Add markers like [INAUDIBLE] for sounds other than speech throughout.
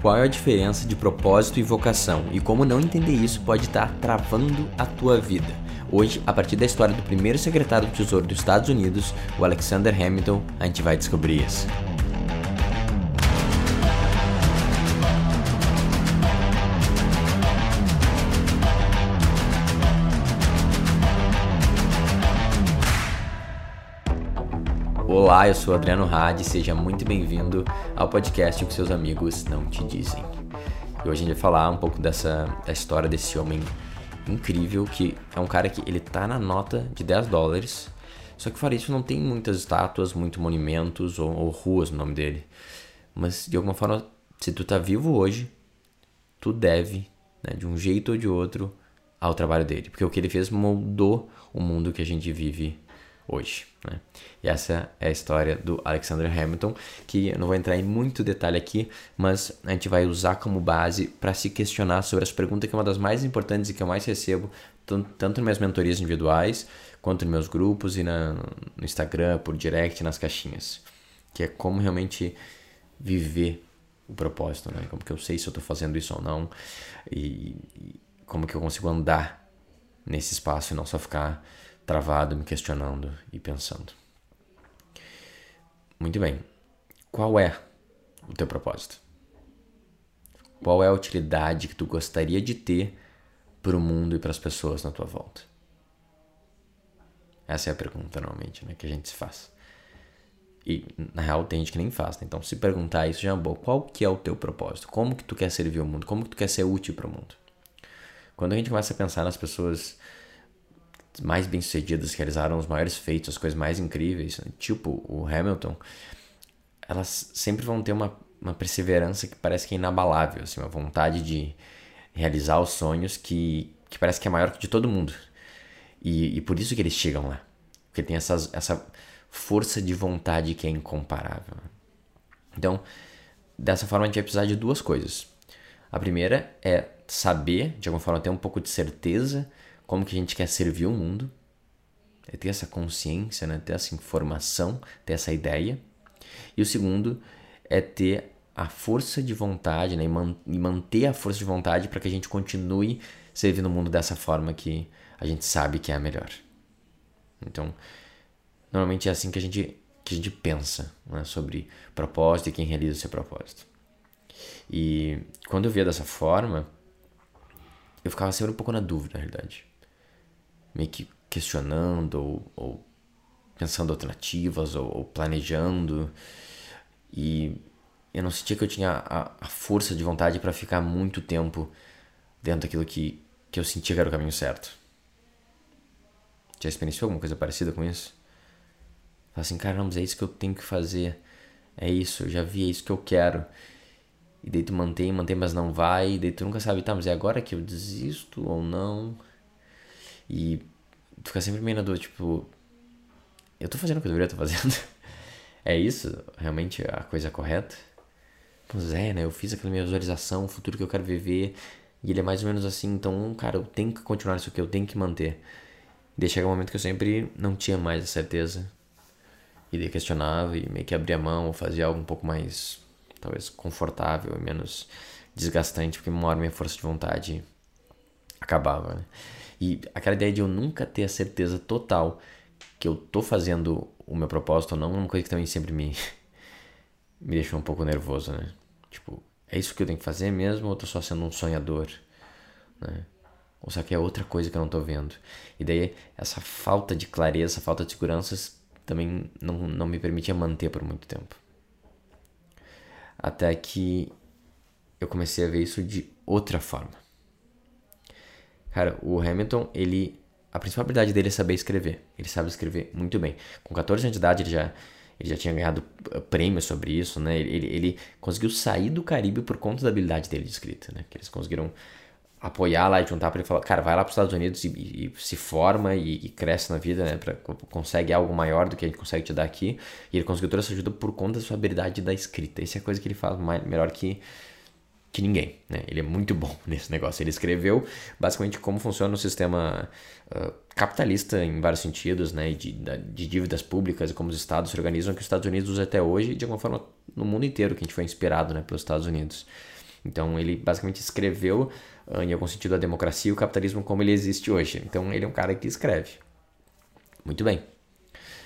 Qual é a diferença de propósito e vocação e como não entender isso pode estar travando a tua vida? Hoje, a partir da história do primeiro secretário do Tesouro dos Estados Unidos, o Alexander Hamilton, a gente vai descobrir isso. Olá, eu sou Adriano Hadi, seja muito bem-vindo ao podcast que seus amigos não te dizem. E hoje a gente vai falar um pouco dessa da história desse homem incrível que é um cara que ele tá na nota de 10 dólares, só que fora isso não tem muitas estátuas, muitos monumentos ou, ou ruas no nome dele. Mas de alguma forma, se tu tá vivo hoje, tu deve, né, de um jeito ou de outro, ao trabalho dele, porque o que ele fez moldou o mundo que a gente vive hoje. Né? E essa é a história do Alexander Hamilton, que eu não vou entrar em muito detalhe aqui, mas a gente vai usar como base para se questionar sobre as perguntas que é uma das mais importantes e que eu mais recebo, tanto nas minhas mentorias individuais, quanto nos meus grupos e na, no Instagram, por direct, nas caixinhas. Que é como realmente viver o propósito, né? Como que eu sei se eu estou fazendo isso ou não e, e como que eu consigo andar nesse espaço e não só ficar travado, me questionando e pensando. Muito bem. Qual é o teu propósito? Qual é a utilidade que tu gostaria de ter para o mundo e para as pessoas na tua volta? Essa é a pergunta normalmente, né, que a gente se faz. E na real tem gente que nem faz, né? então se perguntar isso já é bom. Qual que é o teu propósito? Como que tu quer servir o mundo? Como que tu quer ser útil para o mundo? Quando a gente começa a pensar nas pessoas mais bem-sucedidas, realizaram os maiores feitos, as coisas mais incríveis, né? tipo o Hamilton, elas sempre vão ter uma, uma perseverança que parece que é inabalável, assim, uma vontade de realizar os sonhos que, que parece que é maior que de todo mundo. E, e por isso que eles chegam lá. Porque tem essas, essa força de vontade que é incomparável. Então, dessa forma, a gente vai precisar de duas coisas. A primeira é saber, de alguma forma, ter um pouco de certeza como que a gente quer servir o mundo, é ter essa consciência, né? ter essa informação, ter essa ideia. E o segundo é ter a força de vontade né? e, manter a força de vontade para que a gente continue servindo o mundo dessa forma que a gente sabe que é a melhor. Então, normalmente é assim que a gente, que a gente pensa né? sobre propósito e quem realiza o seu propósito. E quando eu via dessa forma, eu ficava sempre um pouco na dúvida, na realidade meio que questionando ou, ou pensando alternativas ou, ou, planejando e eu não sentia que eu tinha a, a força de vontade para ficar muito tempo dentro daquilo que, que eu sentia que era o caminho certo. Já experienciou alguma coisa parecida com isso? Fala assim, caramba, é isso que eu tenho que fazer. É isso, eu já vi, é isso que eu quero. E daí tu mantém, mantém, mas não vai. E daí tu nunca sabe, tá, mas é agora que eu desisto ou não? E tu fica sempre meio na dúvida, tipo, eu tô fazendo o que eu deveria estar fazendo? [LAUGHS] é isso realmente a coisa correta? Pois é, né? Eu fiz aquela minha visualização, o futuro que eu quero viver, e ele é mais ou menos assim, então, cara, eu tenho que continuar isso aqui, eu tenho que manter. E daí chega um momento que eu sempre não tinha mais a certeza. E daí questionava e meio que abria a mão, ou fazia algo um pouco mais, talvez, confortável e menos desgastante, porque uma hora minha força de vontade acabava, né? E aquela ideia de eu nunca ter a certeza total que eu tô fazendo o meu propósito ou não, é uma coisa que também sempre me, [LAUGHS] me deixou um pouco nervoso, né? Tipo, é isso que eu tenho que fazer mesmo ou eu tô só sendo um sonhador, né? Ou será que é outra coisa que eu não tô vendo? E daí, essa falta de clareza, essa falta de segurança também não, não me permitia manter por muito tempo. Até que eu comecei a ver isso de outra forma. Cara, o Hamilton, ele. A principal habilidade dele é saber escrever. Ele sabe escrever muito bem. Com 14 anos de idade, ele já, ele já tinha ganhado uh, prêmios sobre isso, né? Ele, ele, ele, conseguiu sair do Caribe por conta da habilidade dele de escrita, né? Que eles conseguiram apoiar lá e juntar para ele falar, cara, vai lá para os Estados Unidos e, e, e se forma e, e, cresce na vida, né? Pra, consegue algo maior do que a gente consegue te dar aqui. E ele conseguiu toda essa ajuda por conta da sua habilidade da escrita. Essa é a coisa que ele faz mais, melhor que que ninguém, né? Ele é muito bom [LAUGHS] nesse negócio. Ele escreveu basicamente como funciona o sistema uh, capitalista em vários sentidos, né? De, de dívidas públicas e como os estados se organizam, que os Estados Unidos usam até hoje, de alguma forma no mundo inteiro, que a gente foi inspirado, né? Pelos Estados Unidos. Então ele basicamente escreveu, uh, em algum sentido, a democracia e o capitalismo como ele existe hoje. Então ele é um cara que escreve. Muito bem.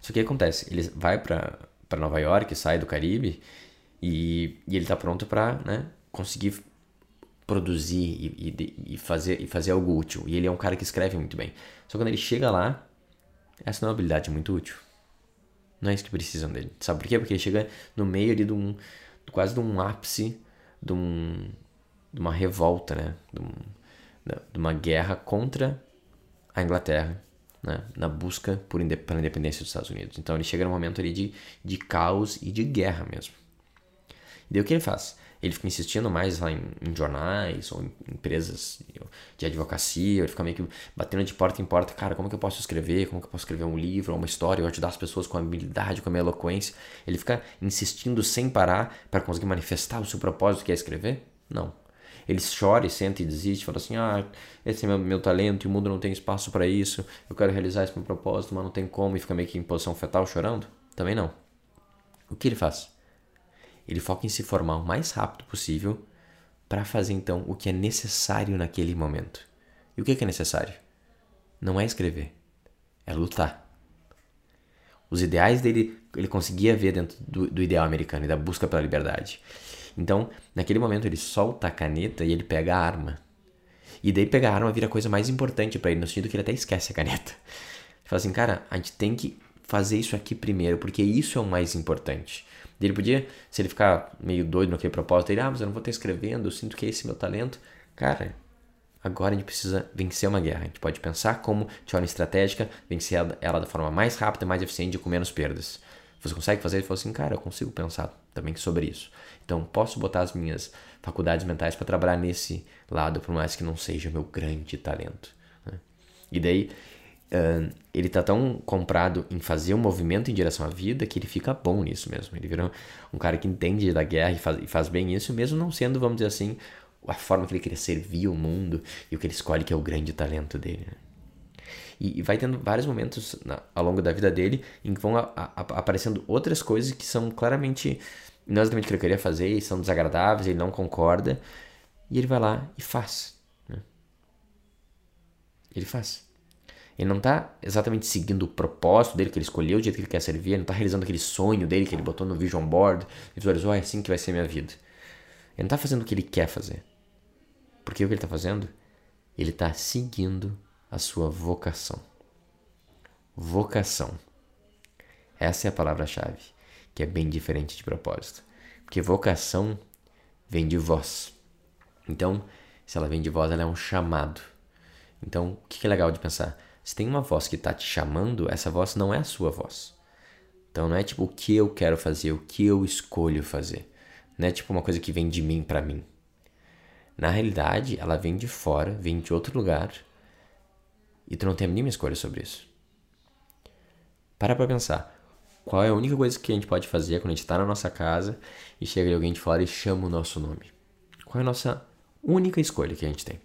Só que o que acontece? Ele vai para Nova York, sai do Caribe e, e ele está pronto para né, conseguir produzir e, e, e, fazer, e fazer algo útil. E ele é um cara que escreve muito bem. Só quando ele chega lá, essa não é uma habilidade muito útil. Não é isso que precisam dele. Sabe por quê? Porque ele chega no meio ali de um. quase de um ápice de, um, de uma revolta, né? De, um, de uma guerra contra a Inglaterra. Né? Na busca por pela independência dos Estados Unidos. Então ele chega num momento ali de, de caos e de guerra mesmo. E daí o que ele faz? Ele fica insistindo mais lá em, em, jornais ou em empresas de advocacia, ele fica meio que batendo de porta em porta, cara, como que eu posso escrever, como que eu posso escrever um livro, uma história, ou ajudar as pessoas com a habilidade, com a minha eloquência. Ele fica insistindo sem parar para conseguir manifestar o seu propósito que é escrever? Não. Ele chora e senta e desiste, fala assim: ah, esse é meu, meu talento e o mundo não tem espaço para isso, eu quero realizar esse meu propósito, mas não tem como, e fica meio que em posição fetal chorando? Também não. O que ele faz? Ele foca em se formar o mais rápido possível para fazer então o que é necessário naquele momento. E o que é necessário? Não é escrever, é lutar. Os ideais dele ele conseguia ver dentro do, do ideal americano e da busca pela liberdade. Então, naquele momento, ele solta a caneta e ele pega a arma. E daí pegar a arma vira a coisa mais importante para ele, no sentido que ele até esquece a caneta. Ele fala assim, cara, a gente tem que fazer isso aqui primeiro, porque isso é o mais importante. Ele podia, se ele ficar meio doido naquele propósito, ele, ah, mas eu não vou estar escrevendo, eu sinto que é esse meu talento. Cara, agora a gente precisa vencer uma guerra. A gente pode pensar como, de forma estratégica, vencer ela da forma mais rápida, mais eficiente e com menos perdas. Você consegue fazer? Ele falou assim, cara, eu consigo pensar também sobre isso. Então, posso botar as minhas faculdades mentais para trabalhar nesse lado, por mais que não seja meu grande talento. Né? E daí, uh, ele tá tão comprado em fazer um movimento em direção à vida que ele fica bom nisso mesmo. Ele vira um cara que entende da guerra e faz, e faz bem isso, mesmo não sendo, vamos dizer assim, a forma que ele queria servir o mundo e o que ele escolhe que é o grande talento dele. Né? E, e, vai tendo vários momentos na, ao longo da vida dele em que vão a, a, aparecendo outras coisas que são claramente não exatamente o que ele queria fazer e são desagradáveis, ele não concorda. E ele vai lá e faz. Né? Ele faz. Ele não está exatamente seguindo o propósito dele que ele escolheu, o jeito que ele quer servir, ele não está realizando aquele sonho dele que ele botou no vision board, visualizou, oh, é assim que vai ser minha vida. Ele não está fazendo o que ele quer fazer. Porque o que ele está fazendo? Ele está seguindo a sua vocação. Vocação. Essa é a palavra-chave, que é bem diferente de propósito. Porque vocação vem de voz. Então, se ela vem de voz, ela é um chamado. Então, o que é legal de pensar? Se tem uma voz que está te chamando, essa voz não é a sua voz. Então não é tipo o que eu quero fazer, o que eu escolho fazer. Não é tipo uma coisa que vem de mim para mim. Na realidade, ela vem de fora, vem de outro lugar, e tu não tem a mínima escolha sobre isso. Para pra pensar. Qual é a única coisa que a gente pode fazer quando a gente está na nossa casa e chega alguém de fora e chama o nosso nome? Qual é a nossa única escolha que a gente tem?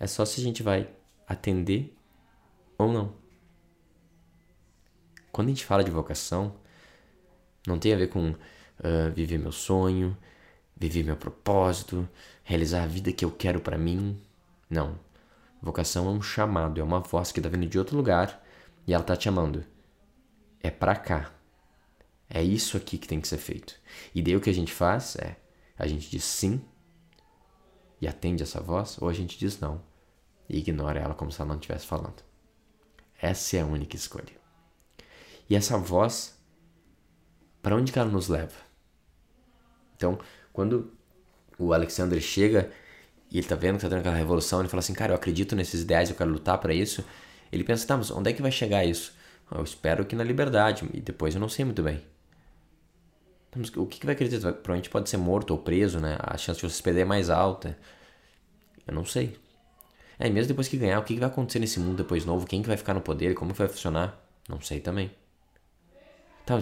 É só se a gente vai atender ou não. Quando a gente fala de vocação, não tem a ver com uh, viver meu sonho, viver meu propósito, realizar a vida que eu quero para mim. Não. Vocação é um chamado, é uma voz que tá vindo de outro lugar e ela tá te chamando. É pra cá. É isso aqui que tem que ser feito. E daí o que a gente faz é, a gente diz sim e atende essa voz, ou a gente diz não e ignora ela como se ela não estivesse falando. Essa é a única escolha. E essa voz, para onde que ela nos leva? Então, quando o Alexander chega e ele tá vendo que tá tendo aquela revolução, ele fala assim, cara, eu acredito nesses ideais, eu quero lutar para isso. Ele pensa, tá, mas onde é que vai chegar isso? Eu espero que na liberdade, e depois eu não sei muito bem. Então, o que, que vai acreditar? Provavelmente pode ser morto ou preso, né? A chance de você se perder é mais alta. Eu não sei. É, mesmo depois que ganhar, o que, vai acontecer nesse mundo depois novo? Quem que vai ficar no poder? Como vai funcionar? Não sei também. Então,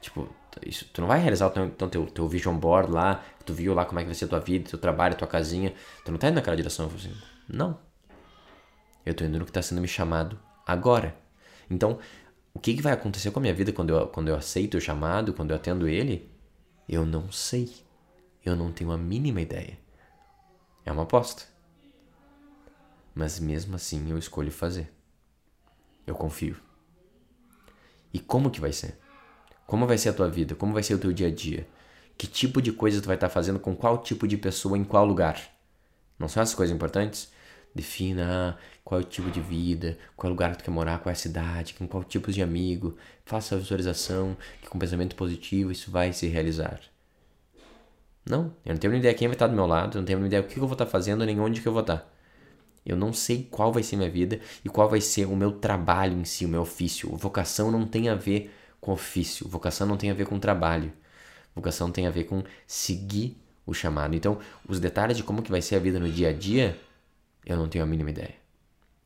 tipo, isso, tu não vai realizar o teu, então, teu, teu vision board lá, que tu viu lá como é que vai ser a tua vida, teu trabalho, tua casinha. Tu não tá indo naquela direção. Assim, não. Eu tô indo no que tá sendo me chamado agora. Então, o que, que vai acontecer com a minha vida quando eu, quando eu aceito o chamado, quando eu atendo ele? Eu não sei. Eu não tenho a mínima ideia. É uma aposta. Mas mesmo assim eu escolho fazer. Eu confio. E como que vai ser? Como vai ser a tua vida? Como vai ser o teu dia a dia? Que tipo de coisa tu vai estar fazendo com qual tipo de pessoa em qual lugar? Não são essas coisas importantes? Defina qual é o tipo de vida, qual é o lugar que tu quer morar, qual é a cidade, com qual tipo de amigo. Faça a visualização que com pensamento positivo isso vai se realizar. Não, eu não tenho nem ideia quem vai estar do meu lado, eu não tenho nem ideia o que eu vou estar fazendo, nem onde que eu vou estar. Eu não sei qual vai ser minha vida e qual vai ser o meu trabalho em si, o meu ofício. Vocação não tem a ver com ofício, vocação não tem a ver com trabalho. Vocação tem a ver com seguir o chamado. Então, os detalhes de como que vai ser a vida no dia a dia, eu não tenho a mínima ideia.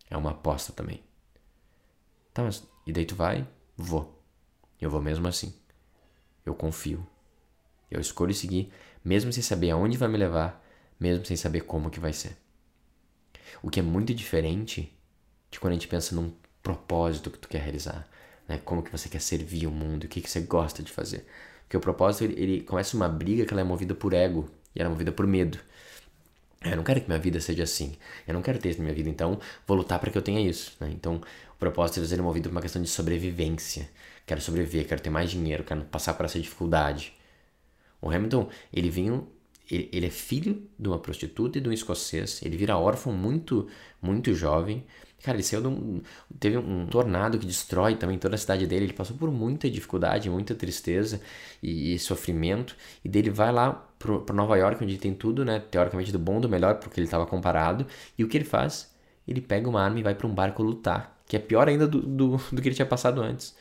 É uma aposta também. Tá, mas e daí tu vai? Vou. Eu vou mesmo assim. Eu confio. Eu escolho seguir, mesmo sem saber aonde vai me levar, mesmo sem saber como que vai ser. O que é muito diferente de quando a gente pensa num propósito que tu quer realizar, né? Como que você quer servir o mundo, o que, que você gosta de fazer. Porque o propósito, ele, ele começa uma briga que ela é movida por ego e ela é movida por medo. Eu não quero que minha vida seja assim. Eu não quero ter isso na minha vida, então vou lutar para que eu tenha isso. Né? Então, o propósito é ser movido por uma questão de sobrevivência. Quero sobreviver, quero ter mais dinheiro, quero passar por essa dificuldade. O Hamilton, ele vinha ele, ele, é filho de uma prostituta e de um escocês. Ele vira órfão muito, muito jovem. Cara, ele saiu de um, teve um tornado que destrói também toda a cidade dele. Ele passou por muita dificuldade, muita tristeza e, e sofrimento. E dele vai lá para Nova York, onde tem tudo, né? Teoricamente do bom, do melhor, porque ele estava comparado. E o que ele faz? Ele pega uma arma e vai para um barco lutar, que é pior ainda do, do, do que ele tinha passado antes.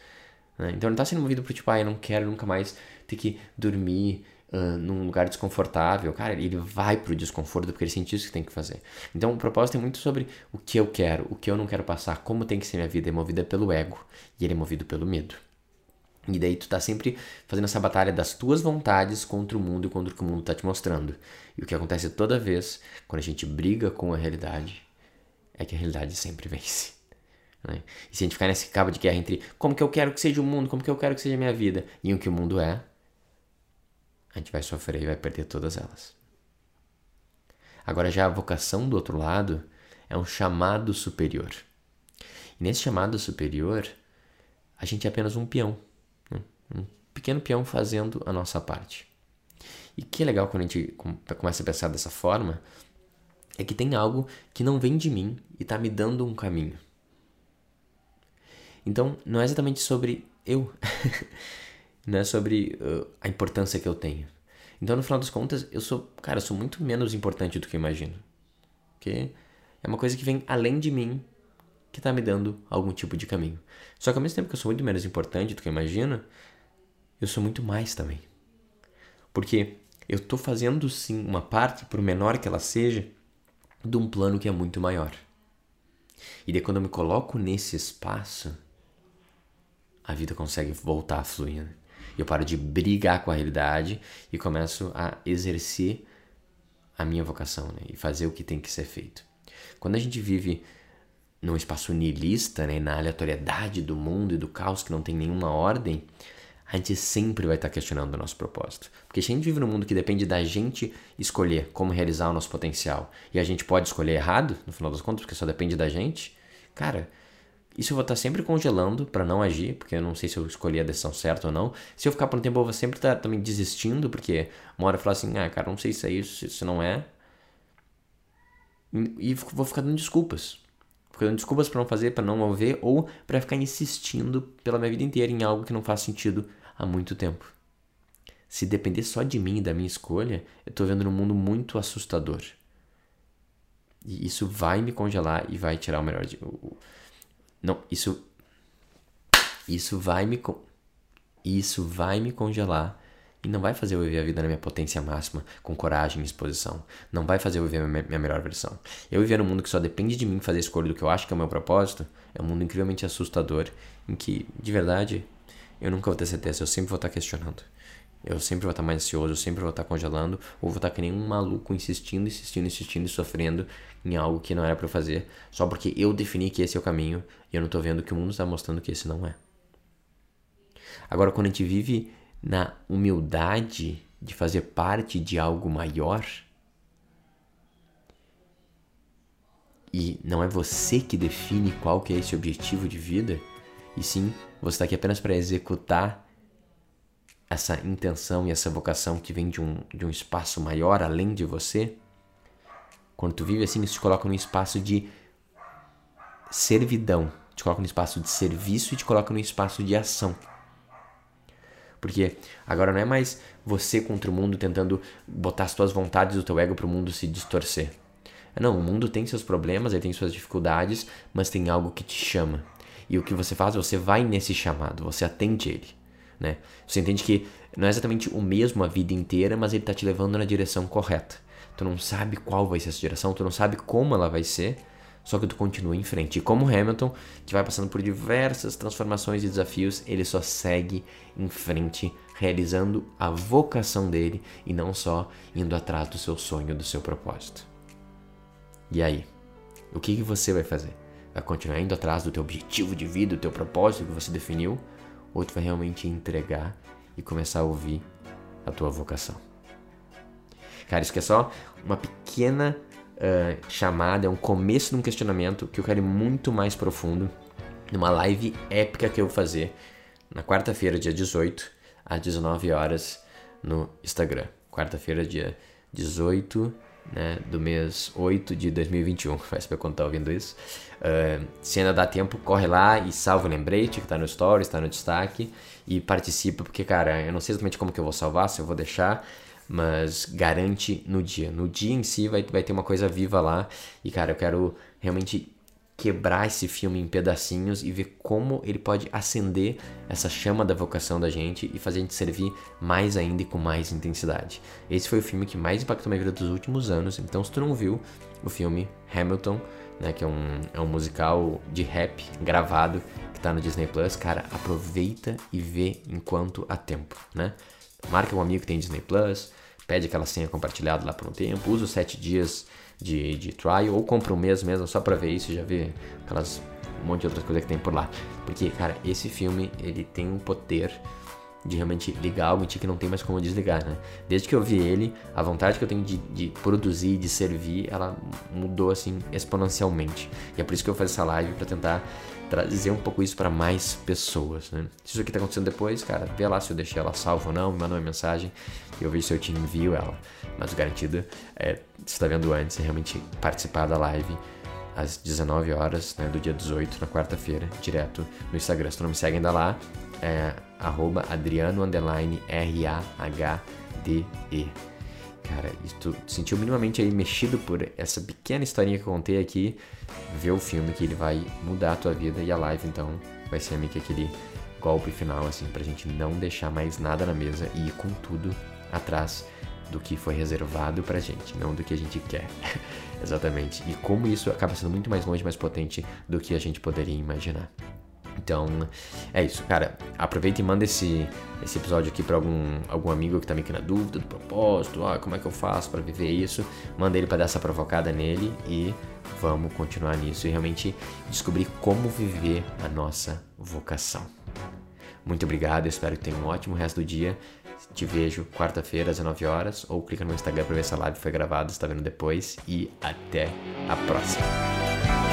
Né? Então ele não está sendo movido por tipo, ah, eu não quero nunca mais ter que dormir num lugar desconfortável, cara, ele vai pro desconforto porque ele sente isso que tem que fazer. Então o propósito é muito sobre o que eu quero, o que eu não quero passar, como tem que ser minha vida. É movida pelo ego e ele é movido pelo medo. E daí tu tá sempre fazendo essa batalha das tuas vontades contra o mundo e contra o que o mundo tá te mostrando. E o que acontece toda vez quando a gente briga com a realidade é que a realidade sempre [LAUGHS] vence. Né? E se a gente ficar nesse cabo de guerra entre como que eu quero que seja o mundo, como que eu quero que seja a minha vida e o que o mundo é, a gente vai sofrer e vai perder todas elas. Agora, já a vocação do outro lado é um chamado superior. E nesse chamado superior, a gente é apenas um peão, né? um pequeno peão fazendo a nossa parte. E que é legal quando a gente começa a pensar dessa forma é que tem algo que não vem de mim e está me dando um caminho. Então, não é exatamente sobre eu. [LAUGHS] não é sobre uh, a importância que eu tenho. Então, no final das contas, eu sou, cara, eu sou muito menos importante do que eu imagino. Porque é uma coisa que vem além de mim que tá me dando algum tipo de caminho. Só que ao mesmo tempo que eu sou muito menos importante do que eu imagino, eu sou muito mais também. Porque eu tô fazendo sim uma parte, por menor que ela seja, de um plano que é muito maior. E daí quando eu me coloco nesse espaço, a vida consegue voltar a fluir. Né? Eu paro de brigar com a realidade e começo a exercer a minha vocação né? e fazer o que tem que ser feito. Quando a gente vive num espaço nihilista, né? na aleatoriedade do mundo e do caos que não tem nenhuma ordem, a gente sempre vai estar questionando o nosso propósito. Porque se a gente vive num mundo que depende da gente escolher como realizar o nosso potencial e a gente pode escolher errado, no final das contas, porque só depende da gente, cara, isso eu vou estar sempre congelando para não agir, porque eu não sei se eu escolhi a decisão certa ou não. Se eu ficar por um tempo, eu vou sempre estar também desistindo, porque uma hora eu falar assim, ah, cara, não sei se é isso, se não é. E vou ficar dando desculpas. Ficar dando desculpas para não fazer, para não mover, ou para ficar insistindo pela minha vida inteira em algo que não faz sentido há muito tempo. Se depender só de mim e da minha escolha, eu estou vendo um mundo muito assustador. E isso vai me congelar e vai tirar o melhor de. Não, isso isso vai me isso vai me congelar e não vai fazer eu viver a vida na minha potência máxima, com coragem e exposição. Não vai fazer eu viver a minha, minha melhor versão. Eu viver num mundo que só depende de mim fazer a escolha do que eu acho que é o meu propósito, é um mundo incrivelmente assustador, em que, de verdade, eu nunca vou ter certeza, eu sempre vou estar questionando. Eu sempre vou estar mais ansioso, eu sempre vou estar congelando, ou vou estar que nem um maluco insistindo, insistindo, insistindo e sofrendo em algo que não era para fazer, só porque eu defini que esse é o caminho e eu não tô vendo que o mundo está mostrando que esse não é. Agora, quando a gente vive na humildade de fazer parte de algo maior. E não é você que define qual que é esse objetivo de vida, e sim você está aqui apenas para executar essa intenção e essa vocação que vem de um, de um espaço maior além de você. Quando tu vive assim, isso te coloca num espaço de servidão, te coloca num espaço de serviço e te coloca num espaço de ação. Porque agora não é mais você contra o mundo tentando botar as tuas vontades do teu ego para o mundo se distorcer. Não, o mundo tem seus problemas, ele tem suas dificuldades, mas tem algo que te chama. E o que você faz, você vai nesse chamado, você atende ele. Né? Você entende que não é exatamente o mesmo a vida inteira, mas ele está te levando na direção correta. Tu não sabe qual vai ser essa direção, tu não sabe como ela vai ser, só que tu continua em frente. E como Hamilton, que vai passando por diversas transformações e desafios, ele só segue em frente, realizando a vocação dele e não só indo atrás do seu sonho, do seu propósito. E aí? O que, que você vai fazer? Vai continuar indo atrás do teu objetivo de vida, do teu propósito que você definiu? Ou tu vai realmente entregar e começar a ouvir a tua vocação? Cara, isso aqui é só uma pequena uh, chamada, é um começo de um questionamento que eu quero ir muito mais profundo numa live épica que eu vou fazer na quarta-feira, dia 18, às 19 horas no Instagram. Quarta-feira, dia 18 né, do mês 8 de 2021. Faz pra quando tá ouvindo isso. Uh, se ainda dá tempo, corre lá e salva o lembrete que tá no stories, tá no destaque e participa, porque, cara, eu não sei exatamente como que eu vou salvar, se eu vou deixar, mas garante no dia. No dia em si vai, vai ter uma coisa viva lá. E, cara, eu quero realmente quebrar esse filme em pedacinhos e ver como ele pode acender essa chama da vocação da gente e fazer a gente servir mais ainda e com mais intensidade. Esse foi o filme que mais impactou minha vida dos últimos anos. Então, se tu não viu o filme Hamilton, né, que é um, é um musical de rap gravado que tá no Disney Plus, cara, aproveita e vê enquanto há tempo, né? Marca um amigo que tem Disney Plus, pede aquela senha compartilhada lá por um tempo, usa os sete dias de, de trial ou compra um mês mesmo só pra ver isso e já ver aquelas um monte de outras coisas que tem por lá. Porque, cara, esse filme ele tem um poder de realmente ligar algo em ti que não tem mais como desligar, né? Desde que eu vi ele, a vontade que eu tenho de, de produzir, de servir, ela mudou assim exponencialmente. E é por isso que eu faço essa live para tentar trazer um pouco isso para mais pessoas, né? Se isso aqui tá acontecendo depois, cara, vê lá se eu deixei ela salva ou não, me manda uma mensagem e eu vejo se eu te envio ela. Mas o garantido é, se tá vendo antes, é realmente participar da live às 19 horas né, do dia 18, na quarta-feira, direto no Instagram. Se não me segue ainda lá, é arroba adriano underline R-A-H-D-E. Cara, tu sentiu minimamente aí mexido por essa pequena historinha que eu contei aqui, vê o filme que ele vai mudar a tua vida e a live então vai ser meio que aquele golpe final assim pra gente não deixar mais nada na mesa e ir com tudo atrás do que foi reservado pra gente, não do que a gente quer. [LAUGHS] Exatamente. E como isso acaba sendo muito mais longe, mais potente do que a gente poderia imaginar. Então, é isso, cara. Aproveita e manda esse, esse episódio aqui para algum, algum amigo que tá meio que na dúvida do propósito, ah, como é que eu faço para viver isso. Manda ele para dar essa provocada nele e vamos continuar nisso e realmente descobrir como viver a nossa vocação. Muito obrigado, espero que tenha um ótimo resto do dia. Te vejo quarta-feira às 19 horas ou clica no Instagram para ver se a live foi gravada, está vendo depois e até a próxima.